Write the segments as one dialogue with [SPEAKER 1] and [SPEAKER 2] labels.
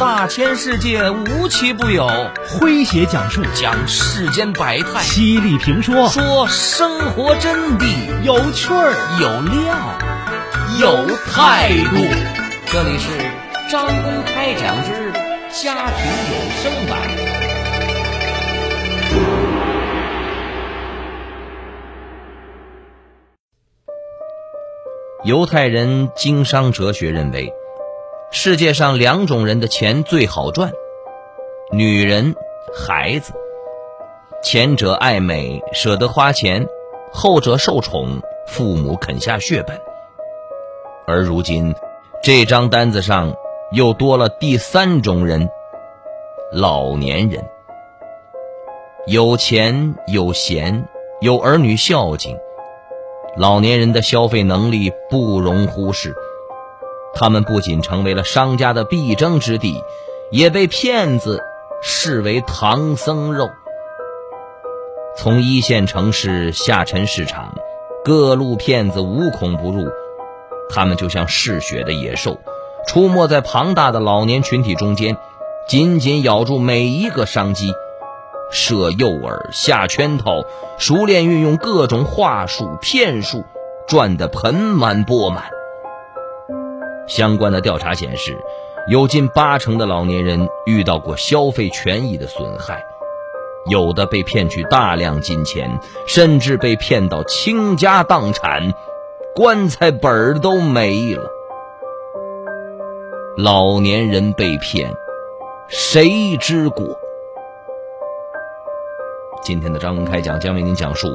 [SPEAKER 1] 大千世界无奇不有，
[SPEAKER 2] 诙谐讲述
[SPEAKER 1] 讲世间百态，
[SPEAKER 2] 犀利评说
[SPEAKER 1] 说生活真谛，
[SPEAKER 2] 有趣儿
[SPEAKER 1] 有料有态度。这里是张公开讲之家庭有声版。犹太人经商哲学认为。世界上两种人的钱最好赚：女人、孩子。前者爱美，舍得花钱；后者受宠，父母肯下血本。而如今，这张单子上又多了第三种人——老年人。有钱有闲，有儿女孝敬，老年人的消费能力不容忽视。他们不仅成为了商家的必争之地，也被骗子视为唐僧肉。从一线城市下沉市场，各路骗子无孔不入。他们就像嗜血的野兽，出没在庞大的老年群体中间，紧紧咬住每一个商机，设诱饵、下圈套，熟练运用各种话术、骗术，赚得盆满钵满。相关的调查显示，有近八成的老年人遇到过消费权益的损害，有的被骗取大量金钱，甚至被骗到倾家荡产，棺材本儿都没了。老年人被骗，谁之过？今天的张公开讲将为您讲述：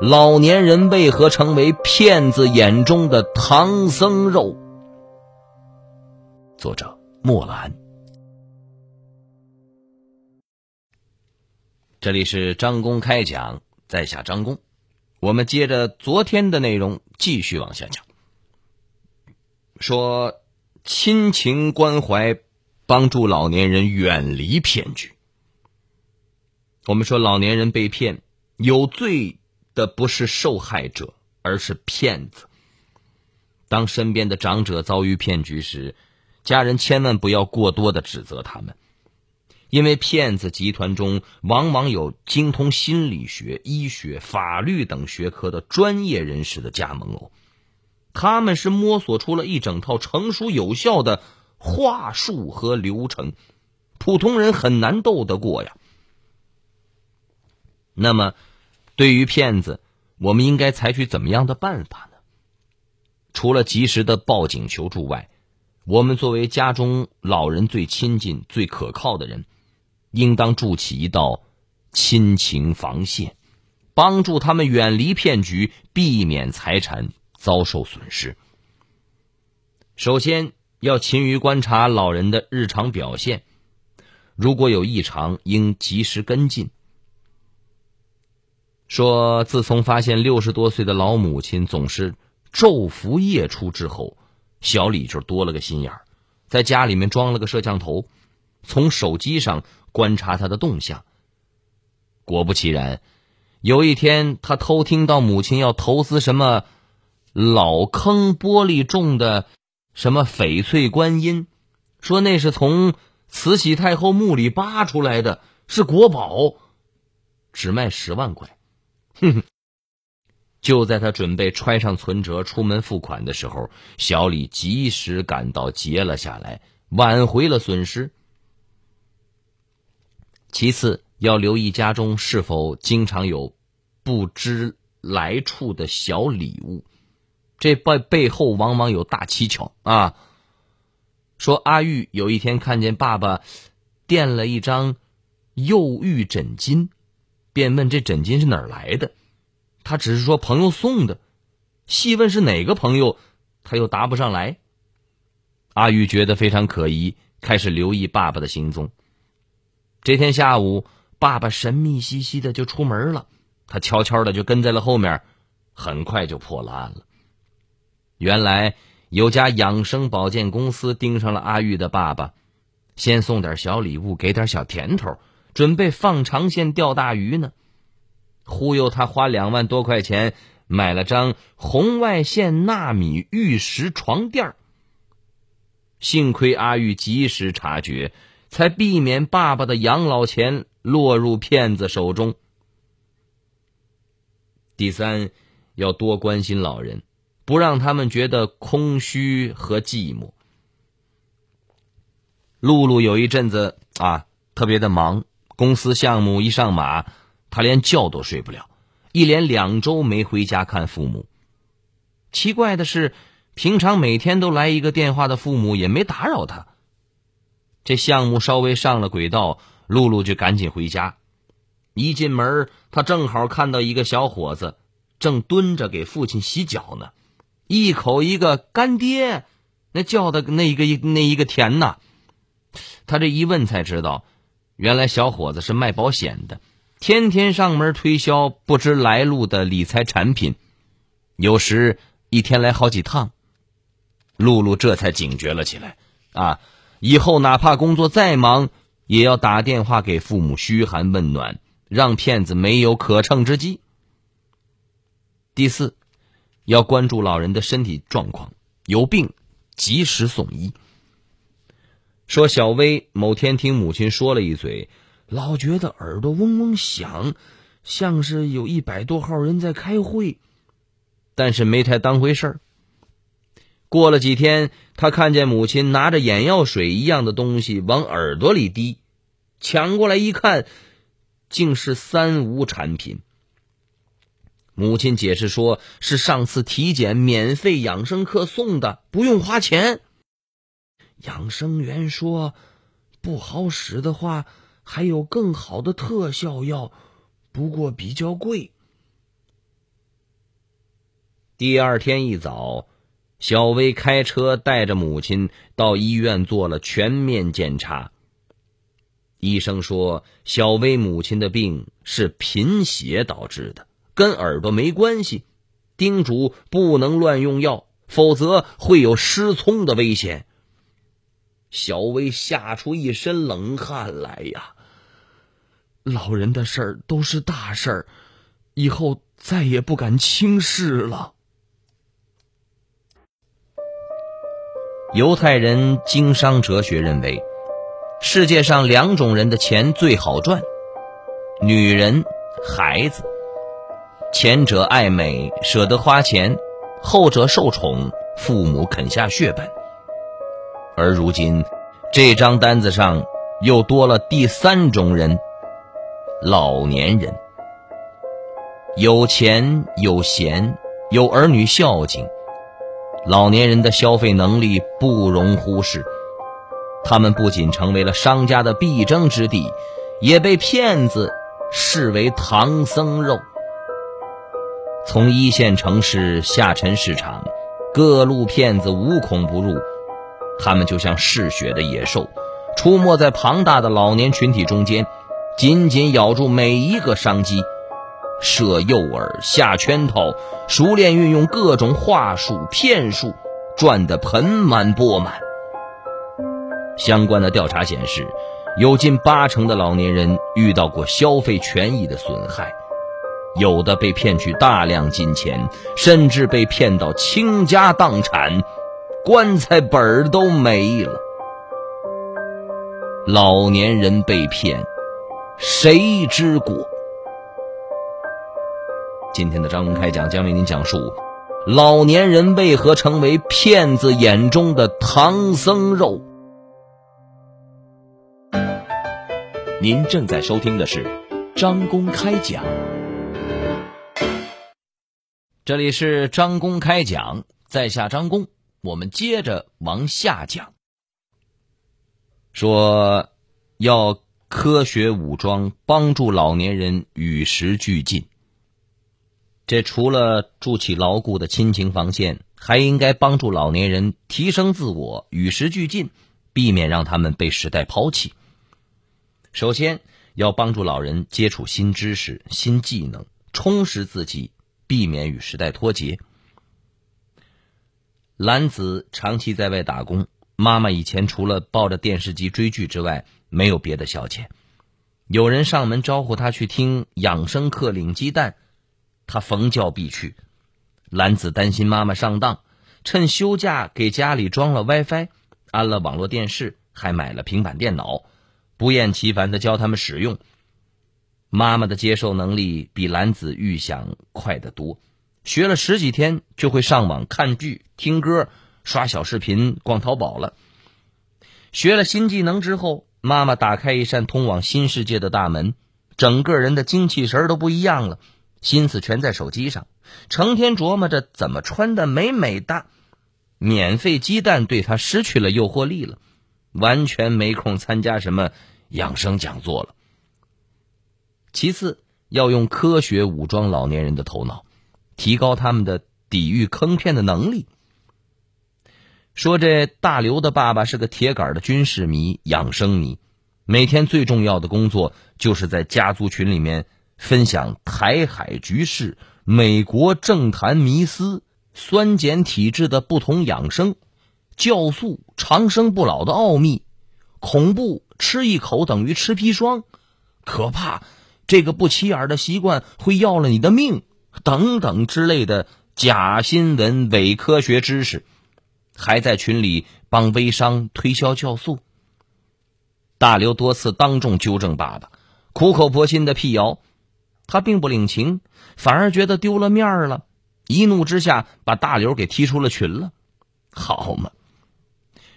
[SPEAKER 1] 老年人为何成为骗子眼中的唐僧肉？作者莫兰，这里是张公开讲，在下张公。我们接着昨天的内容继续往下讲。说亲情关怀，帮助老年人远离骗局。我们说老年人被骗，有罪的不是受害者，而是骗子。当身边的长者遭遇骗局时，家人千万不要过多的指责他们，因为骗子集团中往往有精通心理学、医学、法律等学科的专业人士的加盟哦。他们是摸索出了一整套成熟有效的话术和流程，普通人很难斗得过呀。那么，对于骗子，我们应该采取怎么样的办法呢？除了及时的报警求助外，我们作为家中老人最亲近、最可靠的人，应当筑起一道亲情防线，帮助他们远离骗局，避免财产遭受损失。首先要勤于观察老人的日常表现，如果有异常，应及时跟进。说，自从发现六十多岁的老母亲总是昼伏夜出之后。小李就多了个心眼儿，在家里面装了个摄像头，从手机上观察他的动向。果不其然，有一天他偷听到母亲要投资什么老坑玻璃种的什么翡翠观音，说那是从慈禧太后墓里扒出来的，是国宝，只卖十万块。哼哼。就在他准备揣上存折出门付款的时候，小李及时赶到截了下来，挽回了损失。其次，要留意家中是否经常有不知来处的小礼物，这背背后往往有大蹊跷啊。说阿玉有一天看见爸爸垫了一张幼玉枕巾，便问这枕巾是哪儿来的。他只是说朋友送的，细问是哪个朋友，他又答不上来。阿玉觉得非常可疑，开始留意爸爸的行踪。这天下午，爸爸神秘兮兮的就出门了，他悄悄的就跟在了后面，很快就破了案了。原来有家养生保健公司盯上了阿玉的爸爸，先送点小礼物，给点小甜头，准备放长线钓大鱼呢。忽悠他花两万多块钱买了张红外线纳米玉石床垫幸亏阿玉及时察觉，才避免爸爸的养老钱落入骗子手中。第三，要多关心老人，不让他们觉得空虚和寂寞。露露有一阵子啊，特别的忙，公司项目一上马，他连觉都睡不了，一连两周没回家看父母。奇怪的是，平常每天都来一个电话的父母也没打扰他。这项目稍微上了轨道，露露就赶紧回家。一进门，他正好看到一个小伙子正蹲着给父亲洗脚呢，一口一个干爹，那叫的那一个那一个甜呐！他这一问才知道，原来小伙子是卖保险的，天天上门推销不知来路的理财产品，有时一天来好几趟。露露这才警觉了起来，啊，以后哪怕工作再忙，也要打电话给父母嘘寒问暖。让骗子没有可乘之机。第四，要关注老人的身体状况，有病及时送医。说小薇某天听母亲说了一嘴，老觉得耳朵嗡嗡响，像是有一百多号人在开会，但是没太当回事儿。过了几天，他看见母亲拿着眼药水一样的东西往耳朵里滴，抢过来一看。竟是三无产品。母亲解释说：“是上次体检免费养生课送的，不用花钱。”养生员说：“不好使的话，还有更好的特效药，不过比较贵。”第二天一早，小薇开车带着母亲到医院做了全面检查。医生说，小薇母亲的病是贫血导致的，跟耳朵没关系，叮嘱不能乱用药，否则会有失聪的危险。小薇吓出一身冷汗来呀！老人的事儿都是大事儿，以后再也不敢轻视了。犹太人经商哲学认为。世界上两种人的钱最好赚：女人、孩子。前者爱美，舍得花钱；后者受宠，父母肯下血本。而如今，这张单子上又多了第三种人——老年人。有钱有闲，有儿女孝敬，老年人的消费能力不容忽视。他们不仅成为了商家的必争之地，也被骗子视为唐僧肉。从一线城市下沉市场，各路骗子无孔不入。他们就像嗜血的野兽，出没在庞大的老年群体中间，紧紧咬住每一个商机，设诱饵、下圈套，熟练运用各种话术、骗术，赚得盆满钵满。相关的调查显示，有近八成的老年人遇到过消费权益的损害，有的被骗取大量金钱，甚至被骗到倾家荡产，棺材本儿都没了。老年人被骗，谁之过？今天的张公开讲将为您讲述：老年人为何成为骗子眼中的唐僧肉？
[SPEAKER 2] 您正在收听的是张公开讲，
[SPEAKER 1] 这里是张公开讲，在下张公，我们接着往下讲，说要科学武装，帮助老年人与时俱进。这除了筑起牢固的亲情防线，还应该帮助老年人提升自我，与时俱进，避免让他们被时代抛弃。首先要帮助老人接触新知识、新技能，充实自己，避免与时代脱节。兰子长期在外打工，妈妈以前除了抱着电视机追剧之外，没有别的消遣。有人上门招呼他去听养生课领鸡蛋，他逢叫必去。兰子担心妈妈上当，趁休假给家里装了 WiFi，安了网络电视，还买了平板电脑，不厌其烦的教他们使用。妈妈的接受能力比兰子预想快得多，学了十几天就会上网看剧、听歌、刷小视频、逛淘宝了。学了新技能之后，妈妈打开一扇通往新世界的大门，整个人的精气神都不一样了，心思全在手机上，成天琢磨着怎么穿的美美的。免费鸡蛋对他失去了诱惑力了，完全没空参加什么养生讲座了。其次，要用科学武装老年人的头脑，提高他们的抵御坑骗的能力。说这大刘的爸爸是个铁杆的军事迷、养生迷，每天最重要的工作就是在家族群里面分享台海局势、美国政坛迷思、酸碱体质的不同养生、酵素长生不老的奥秘、恐怖吃一口等于吃砒霜、可怕。这个不起眼的习惯会要了你的命，等等之类的假新闻、伪科学知识，还在群里帮微商推销酵素。大刘多次当众纠正爸爸，苦口婆心的辟谣，他并不领情，反而觉得丢了面儿了，一怒之下把大刘给踢出了群了。好嘛，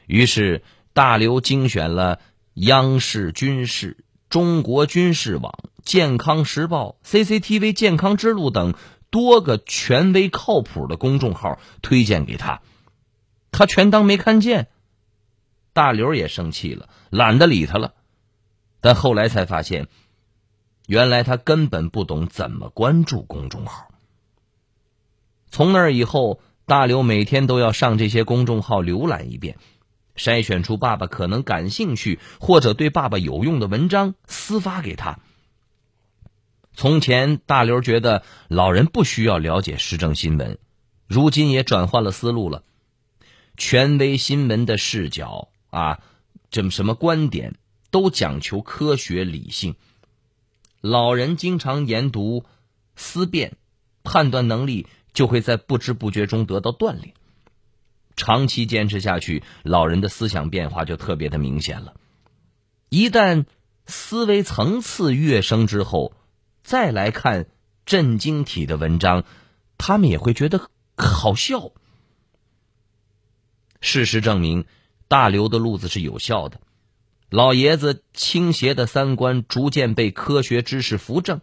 [SPEAKER 1] 于是大刘精选了央视军事、中国军事网。健康时报、CCTV 健康之路等多个权威靠谱的公众号推荐给他，他全当没看见。大刘也生气了，懒得理他了。但后来才发现，原来他根本不懂怎么关注公众号。从那以后，大刘每天都要上这些公众号浏览一遍，筛选出爸爸可能感兴趣或者对爸爸有用的文章，私发给他。从前，大刘觉得老人不需要了解时政新闻，如今也转换了思路了。权威新闻的视角啊，这么什么观点都讲求科学理性。老人经常研读、思辨，判断能力就会在不知不觉中得到锻炼。长期坚持下去，老人的思想变化就特别的明显了。一旦思维层次跃升之后，再来看震惊体的文章，他们也会觉得好笑。事实证明，大刘的路子是有效的。老爷子倾斜的三观逐渐被科学知识扶正，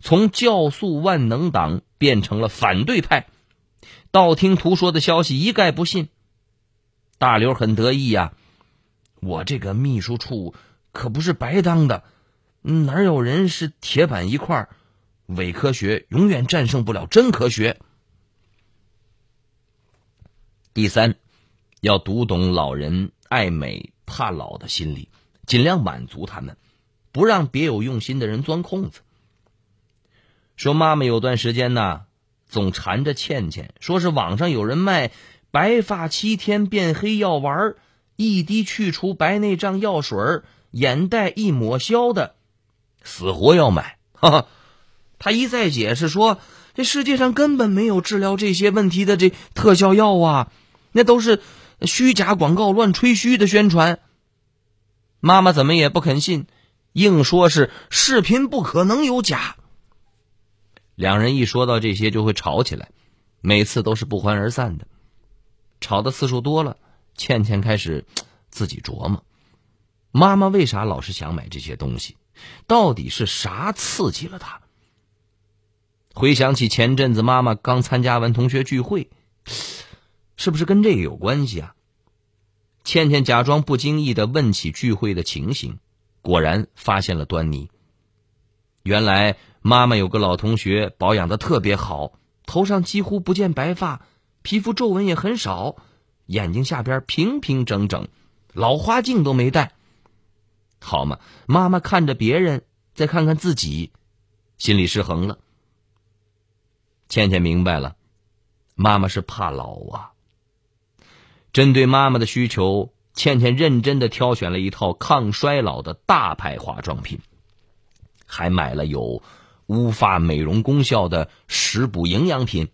[SPEAKER 1] 从教素万能党变成了反对派，道听途说的消息一概不信。大刘很得意呀，我这个秘书处可不是白当的。哪有人是铁板一块？伪科学永远战胜不了真科学。第三，要读懂老人爱美怕老的心理，尽量满足他们，不让别有用心的人钻空子。说妈妈有段时间呢，总缠着倩倩，说是网上有人卖白发七天变黑药丸，一滴去除白内障药水，眼袋一抹消的。死活要买，哈哈！他一再解释说，这世界上根本没有治疗这些问题的这特效药啊，那都是虚假广告、乱吹嘘的宣传。妈妈怎么也不肯信，硬说是视频不可能有假。两人一说到这些就会吵起来，每次都是不欢而散的。吵的次数多了，倩倩开始自己琢磨：妈妈为啥老是想买这些东西？到底是啥刺激了她？回想起前阵子妈妈刚参加完同学聚会，是不是跟这个有关系啊？倩倩假装不经意的问起聚会的情形，果然发现了端倪。原来妈妈有个老同学保养的特别好，头上几乎不见白发，皮肤皱纹也很少，眼睛下边平平整整，老花镜都没戴。好嘛，妈妈看着别人，再看看自己，心里失衡了。倩倩明白了，妈妈是怕老啊。针对妈妈的需求，倩倩认真的挑选了一套抗衰老的大牌化妆品，还买了有乌发美容功效的食补营养品。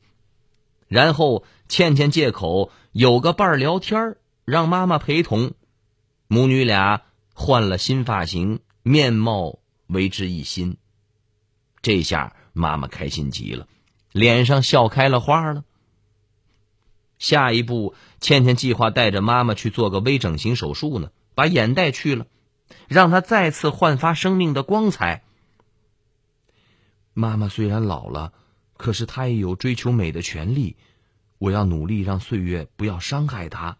[SPEAKER 1] 然后，倩倩借口有个伴儿聊天让妈妈陪同，母女俩换了新发型，面貌为之一新。这下妈妈开心极了，脸上笑开了花了。下一步，倩倩计划带着妈妈去做个微整形手术呢，把眼袋去了，让她再次焕发生命的光彩。妈妈虽然老了，可是她也有追求美的权利。我要努力让岁月不要伤害她。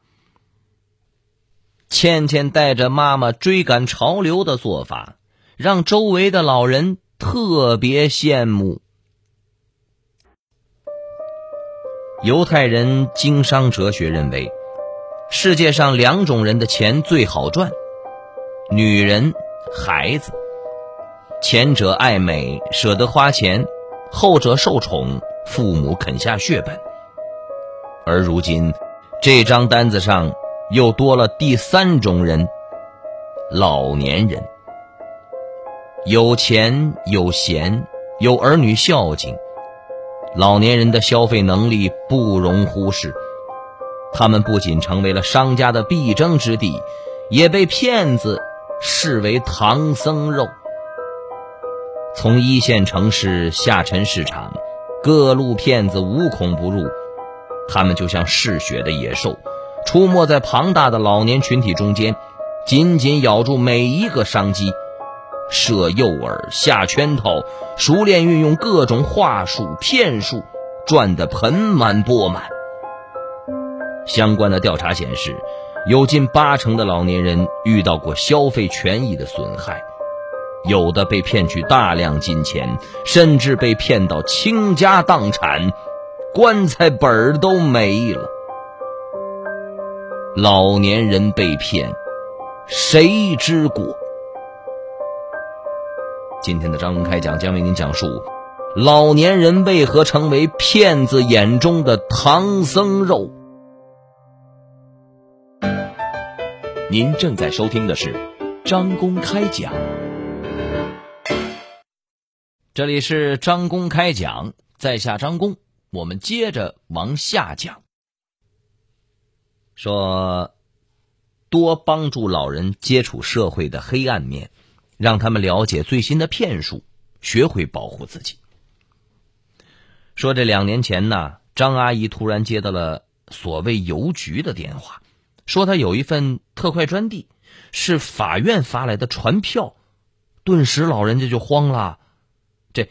[SPEAKER 1] 倩倩带着妈妈追赶潮流的做法，让周围的老人特别羡慕。犹太人经商哲学认为，世界上两种人的钱最好赚：女人、孩子。前者爱美，舍得花钱；后者受宠，父母肯下血本。而如今，这张单子上又多了第三种人——老年人。有钱有闲，有儿女孝敬，老年人的消费能力不容忽视。他们不仅成为了商家的必争之地，也被骗子视为唐僧肉。从一线城市下沉市场，各路骗子无孔不入。他们就像嗜血的野兽，出没在庞大的老年群体中间，紧紧咬住每一个商机，设诱饵、下圈套，熟练运用各种话术、骗术，赚得盆满钵满。相关的调查显示，有近八成的老年人遇到过消费权益的损害。有的被骗取大量金钱，甚至被骗到倾家荡产，棺材本儿都没了。老年人被骗，谁之过？今天的张公开讲将为您讲述：老年人为何成为骗子眼中的唐僧肉？
[SPEAKER 2] 您正在收听的是张公开讲。
[SPEAKER 1] 这里是张公开讲，在下张公，我们接着往下讲。说多帮助老人接触社会的黑暗面，让他们了解最新的骗术，学会保护自己。说这两年前呢，张阿姨突然接到了所谓邮局的电话，说她有一份特快专递，是法院发来的传票，顿时老人家就慌了。这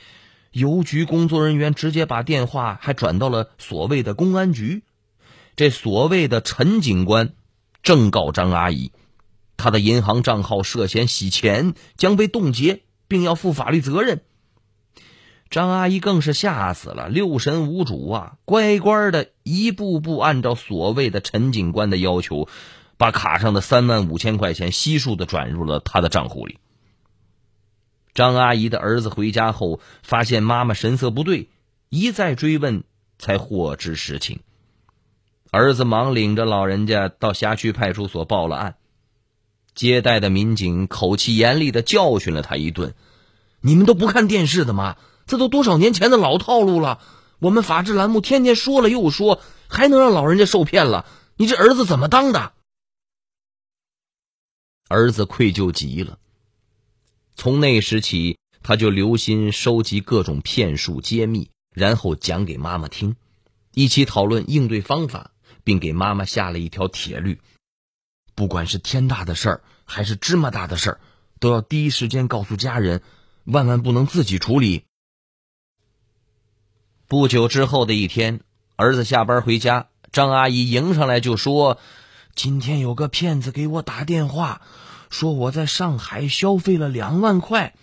[SPEAKER 1] 邮局工作人员直接把电话还转到了所谓的公安局。这所谓的陈警官正告张阿姨，他的银行账号涉嫌洗钱，将被冻结，并要负法律责任。张阿姨更是吓死了，六神无主啊，乖乖的一步步按照所谓的陈警官的要求，把卡上的三万五千块钱悉数的转入了他的账户里。张阿姨的儿子回家后，发现妈妈神色不对，一再追问，才获知实情。儿子忙领着老人家到辖区派出所报了案。接待的民警口气严厉的教训了他一顿：“你们都不看电视的吗？这都多少年前的老套路了。我们法制栏目天天说了又说，还能让老人家受骗了？你这儿子怎么当的？”儿子愧疚极了。从那时起，他就留心收集各种骗术揭秘，然后讲给妈妈听，一起讨论应对方法，并给妈妈下了一条铁律：不管是天大的事儿还是芝麻大的事儿，都要第一时间告诉家人，万万不能自己处理。不久之后的一天，儿子下班回家，张阿姨迎上来就说：“今天有个骗子给我打电话。”说我在上海消费了两万块，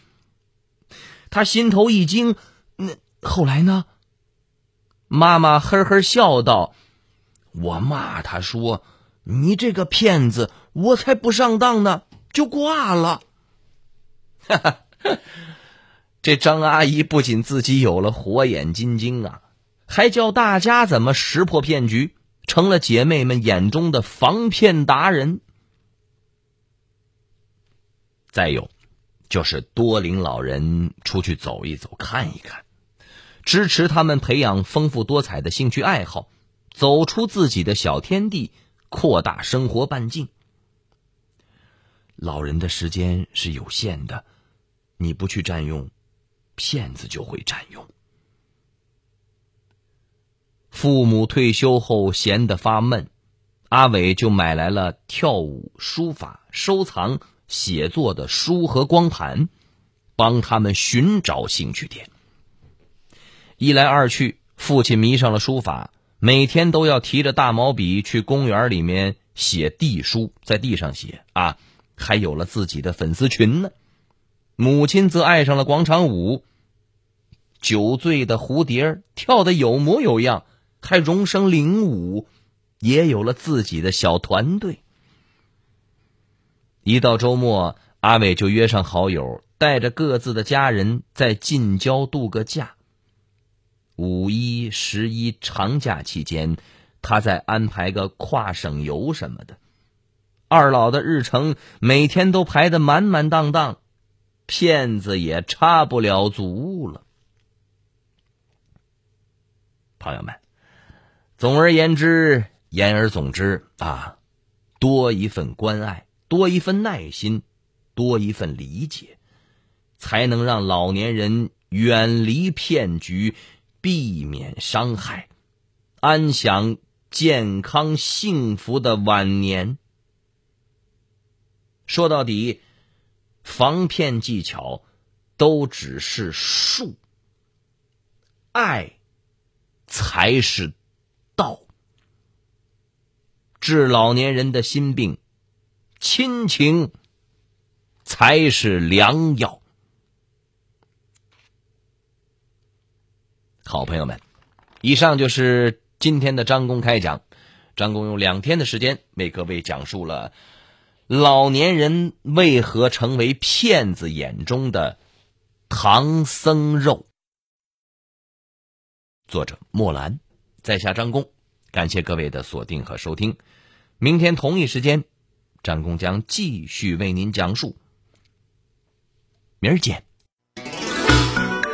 [SPEAKER 1] 他心头一惊。那后来呢？妈妈呵呵笑道：“我骂他说，你这个骗子，我才不上当呢，就挂了。”哈哈，这张阿姨不仅自己有了火眼金睛啊，还教大家怎么识破骗局，成了姐妹们眼中的防骗达人。再有，就是多领老人出去走一走、看一看，支持他们培养丰富多彩的兴趣爱好，走出自己的小天地，扩大生活半径。老人的时间是有限的，你不去占用，骗子就会占用。父母退休后闲得发闷，阿伟就买来了跳舞、书法、收藏、写作的书和光盘，帮他们寻找兴趣点。一来二去，父亲迷上了书法，每天都要提着大毛笔去公园里面写地书，在地上写啊，还有了自己的粉丝群呢。母亲则爱上了广场舞，酒醉的蝴蝶跳得有模有样。还荣升领舞，也有了自己的小团队。一到周末，阿伟就约上好友，带着各自的家人在近郊度个假。五一、十一长假期间，他再安排个跨省游什么的。二老的日程每天都排得满满当当，骗子也插不了足了。朋友们。总而言之，言而总之啊，多一份关爱，多一份耐心，多一份理解，才能让老年人远离骗局，避免伤害，安享健康幸福的晚年。说到底，防骗技巧都只是术，爱才是。道治老年人的心病，亲情才是良药。好朋友们，以上就是今天的张公开讲。张公用两天的时间为各位讲述了老年人为何成为骗子眼中的唐僧肉。作者莫兰。在下张工，感谢各位的锁定和收听。明天同一时间，张工将继续为您讲述。明儿见。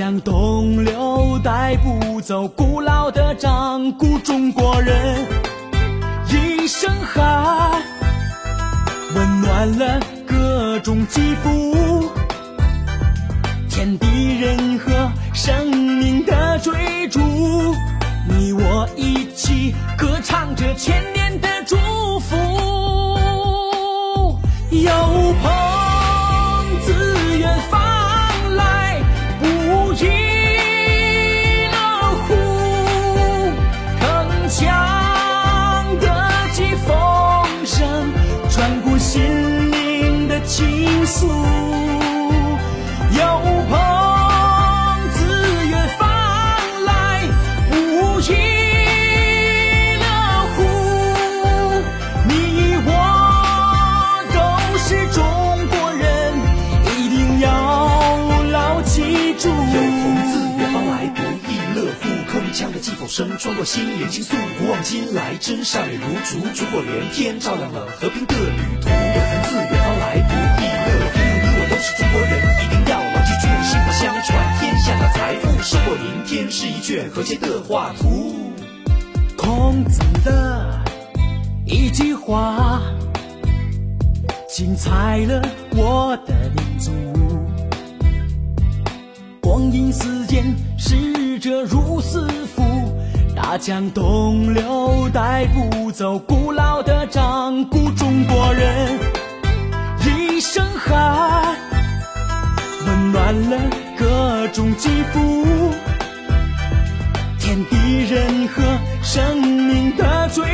[SPEAKER 3] 江东流带不走古老的掌故，中国人一声喊，温暖了各种肌肤，天地人和生命的追逐。你我一起歌唱着千有朋自远方来，不亦乐乎？你我都是中国人，一定要牢记住。有朋
[SPEAKER 2] 自远方来，不亦乐乎？铿锵的击鼓
[SPEAKER 3] 声穿过心灵倾诉，古往今来真善美如烛，烛火连天照亮了和平的旅途。国人，一定要牢记住，薪火相传，天下的财富，收获明天是一卷和谐的画图。孔子的一句话，精彩了我的民族。光阴似箭，逝者如斯夫。大江东流，带不走古老的掌故。中国人一声喊，暖了各种肌肤。天地人和，生命的最